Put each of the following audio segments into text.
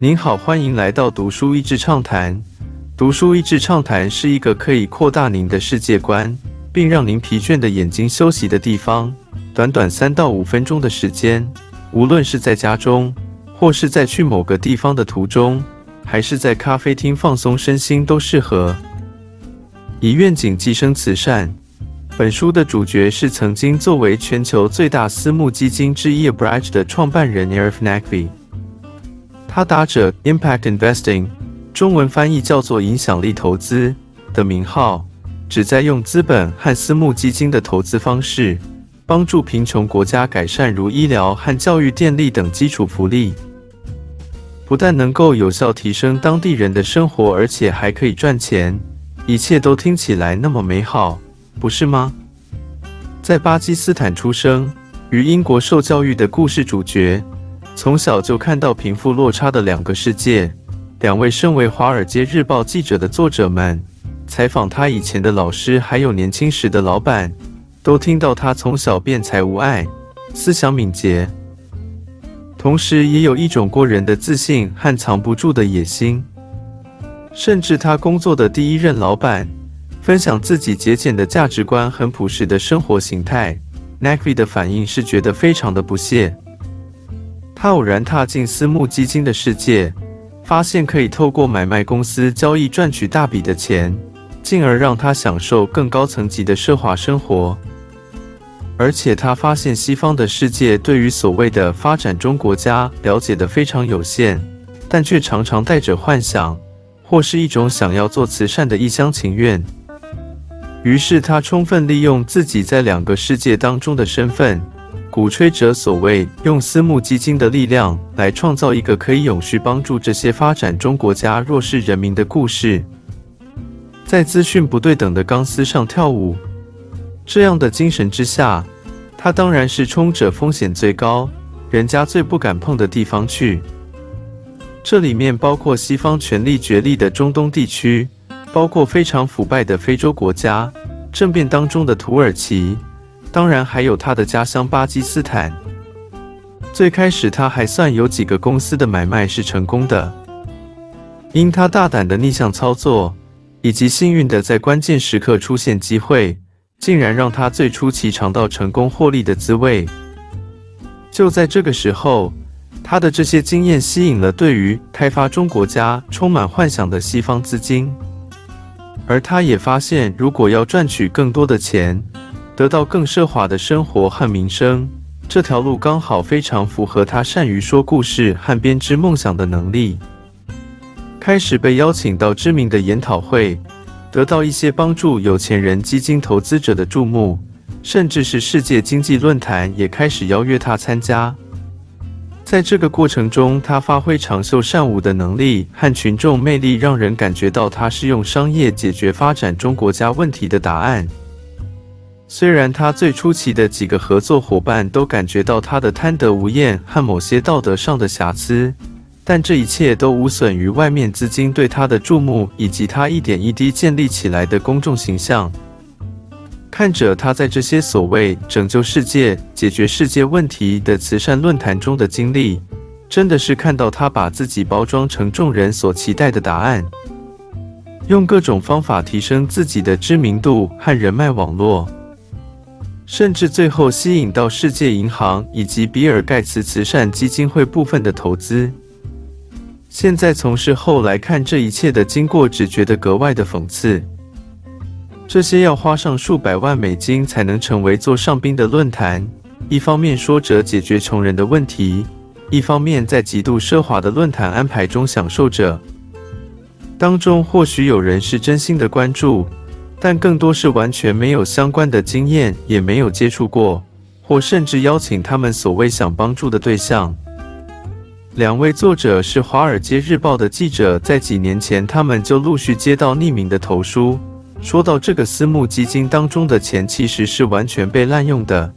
您好，欢迎来到读书益智畅谈。读书益智畅谈是一个可以扩大您的世界观，并让您疲倦的眼睛休息的地方。短短三到五分钟的时间，无论是在家中，或是在去某个地方的途中，还是在咖啡厅放松身心，都适合。以愿景寄生慈善。本书的主角是曾经作为全球最大私募基金之一 Bridge 的创办人 Arif Nagvi。他打着 Impact Investing（ 中文翻译叫做影响力投资）的名号，旨在用资本和私募基金的投资方式，帮助贫穷国家改善如医疗和教育、电力等基础福利。不但能够有效提升当地人的生活，而且还可以赚钱，一切都听起来那么美好。不是吗？在巴基斯坦出生，于英国受教育的故事主角，从小就看到贫富落差的两个世界。两位身为《华尔街日报》记者的作者们，采访他以前的老师，还有年轻时的老板，都听到他从小便才无碍，思想敏捷，同时也有一种过人的自信和藏不住的野心。甚至他工作的第一任老板。分享自己节俭的价值观，很朴实的生活形态。n a k v i 的反应是觉得非常的不屑。他偶然踏进私募基金的世界，发现可以透过买卖公司交易赚取大笔的钱，进而让他享受更高层级的奢华生活。而且他发现西方的世界对于所谓的发展中国家了解的非常有限，但却常常带着幻想，或是一种想要做慈善的一厢情愿。于是他充分利用自己在两个世界当中的身份，鼓吹着所谓用私募基金的力量来创造一个可以永续帮助这些发展中国家弱势人民的故事。在资讯不对等的钢丝上跳舞，这样的精神之下，他当然是冲着风险最高、人家最不敢碰的地方去。这里面包括西方权力角力的中东地区。包括非常腐败的非洲国家、政变当中的土耳其，当然还有他的家乡巴基斯坦。最开始他还算有几个公司的买卖是成功的，因他大胆的逆向操作，以及幸运的在关键时刻出现机会，竟然让他最初期尝到成功获利的滋味。就在这个时候，他的这些经验吸引了对于开发中国家充满幻想的西方资金。而他也发现，如果要赚取更多的钱，得到更奢华的生活和名声，这条路刚好非常符合他善于说故事和编织梦想的能力。开始被邀请到知名的研讨会，得到一些帮助有钱人基金投资者的注目，甚至是世界经济论坛也开始邀约他参加。在这个过程中，他发挥长袖善舞的能力和群众魅力，让人感觉到他是用商业解决发展中国家问题的答案。虽然他最初期的几个合作伙伴都感觉到他的贪得无厌和某些道德上的瑕疵，但这一切都无损于外面资金对他的注目以及他一点一滴建立起来的公众形象。看着他在这些所谓拯救世界、解决世界问题的慈善论坛中的经历，真的是看到他把自己包装成众人所期待的答案，用各种方法提升自己的知名度和人脉网络，甚至最后吸引到世界银行以及比尔盖茨慈善基金会部分的投资。现在从事后来看这一切的经过，只觉得格外的讽刺。这些要花上数百万美金才能成为座上宾的论坛，一方面说着解决穷人的问题，一方面在极度奢华的论坛安排中享受着。当中或许有人是真心的关注，但更多是完全没有相关的经验，也没有接触过，或甚至邀请他们所谓想帮助的对象。两位作者是《华尔街日报》的记者，在几年前他们就陆续接到匿名的投书。说到这个私募基金当中的钱，其实是完全被滥用的。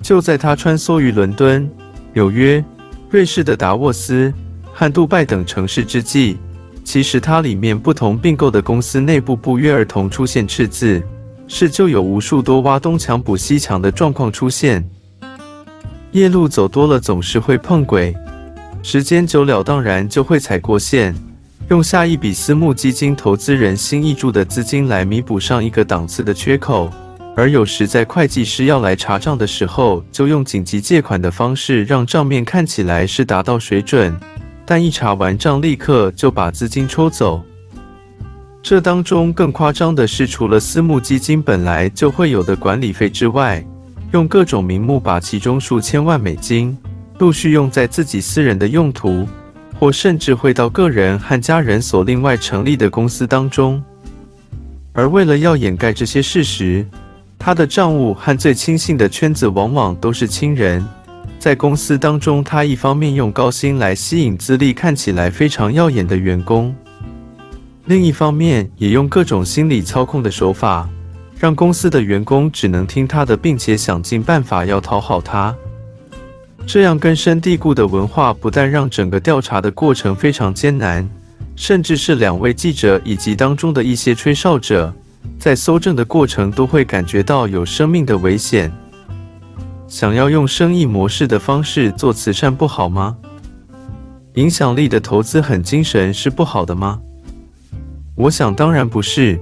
就在他穿梭于伦敦、纽约、瑞士的达沃斯和杜拜等城市之际，其实它里面不同并购的公司内部不约而同出现赤字，是就有无数多挖东墙补西墙的状况出现。夜路走多了，总是会碰鬼。时间久了，当然就会踩过线，用下一笔私募基金投资人新挹注的资金来弥补上一个档次的缺口。而有时在会计师要来查账的时候，就用紧急借款的方式，让账面看起来是达到水准，但一查完账，立刻就把资金抽走。这当中更夸张的是，除了私募基金本来就会有的管理费之外，用各种名目把其中数千万美金陆续用在自己私人的用途，或甚至会到个人和家人所另外成立的公司当中。而为了要掩盖这些事实，他的账务和最亲信的圈子往往都是亲人，在公司当中，他一方面用高薪来吸引资历看起来非常耀眼的员工，另一方面也用各种心理操控的手法，让公司的员工只能听他的，并且想尽办法要讨好他。这样根深蒂固的文化，不但让整个调查的过程非常艰难，甚至是两位记者以及当中的一些吹哨者。在搜证的过程都会感觉到有生命的危险。想要用生意模式的方式做慈善不好吗？影响力的投资很精神是不好的吗？我想当然不是。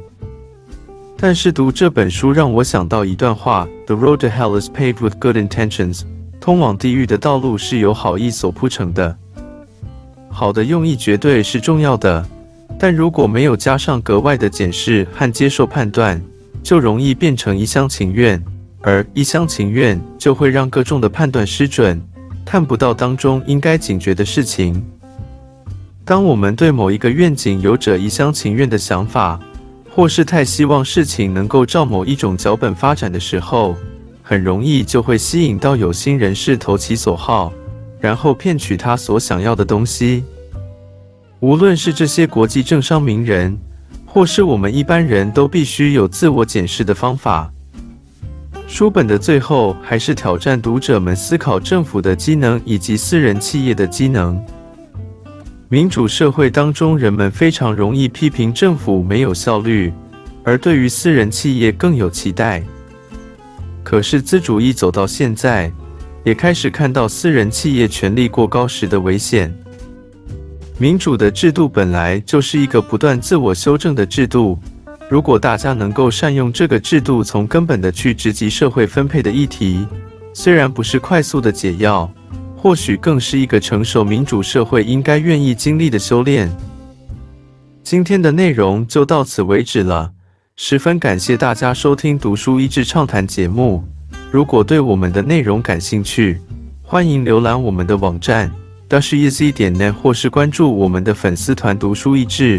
但是读这本书让我想到一段话：The road to hell is paved with good intentions。通往地狱的道路是由好意所铺成的。好的用意绝对是重要的。但如果没有加上格外的检视和接受判断，就容易变成一厢情愿，而一厢情愿就会让各种的判断失准，看不到当中应该警觉的事情。当我们对某一个愿景有着一厢情愿的想法，或是太希望事情能够照某一种脚本发展的时候，很容易就会吸引到有心人士投其所好，然后骗取他所想要的东西。无论是这些国际政商名人，或是我们一般人都必须有自我检视的方法。书本的最后，还是挑战读者们思考政府的机能以及私人企业的机能。民主社会当中，人们非常容易批评政府没有效率，而对于私人企业更有期待。可是资主义走到现在，也开始看到私人企业权力过高时的危险。民主的制度本来就是一个不断自我修正的制度。如果大家能够善用这个制度，从根本的去直击社会分配的议题，虽然不是快速的解药，或许更是一个成熟民主社会应该愿意经历的修炼。今天的内容就到此为止了，十分感谢大家收听读书益智畅谈节目。如果对我们的内容感兴趣，欢迎浏览我们的网站。到是 easy 点 net，或是关注我们的粉丝团“读书益智”，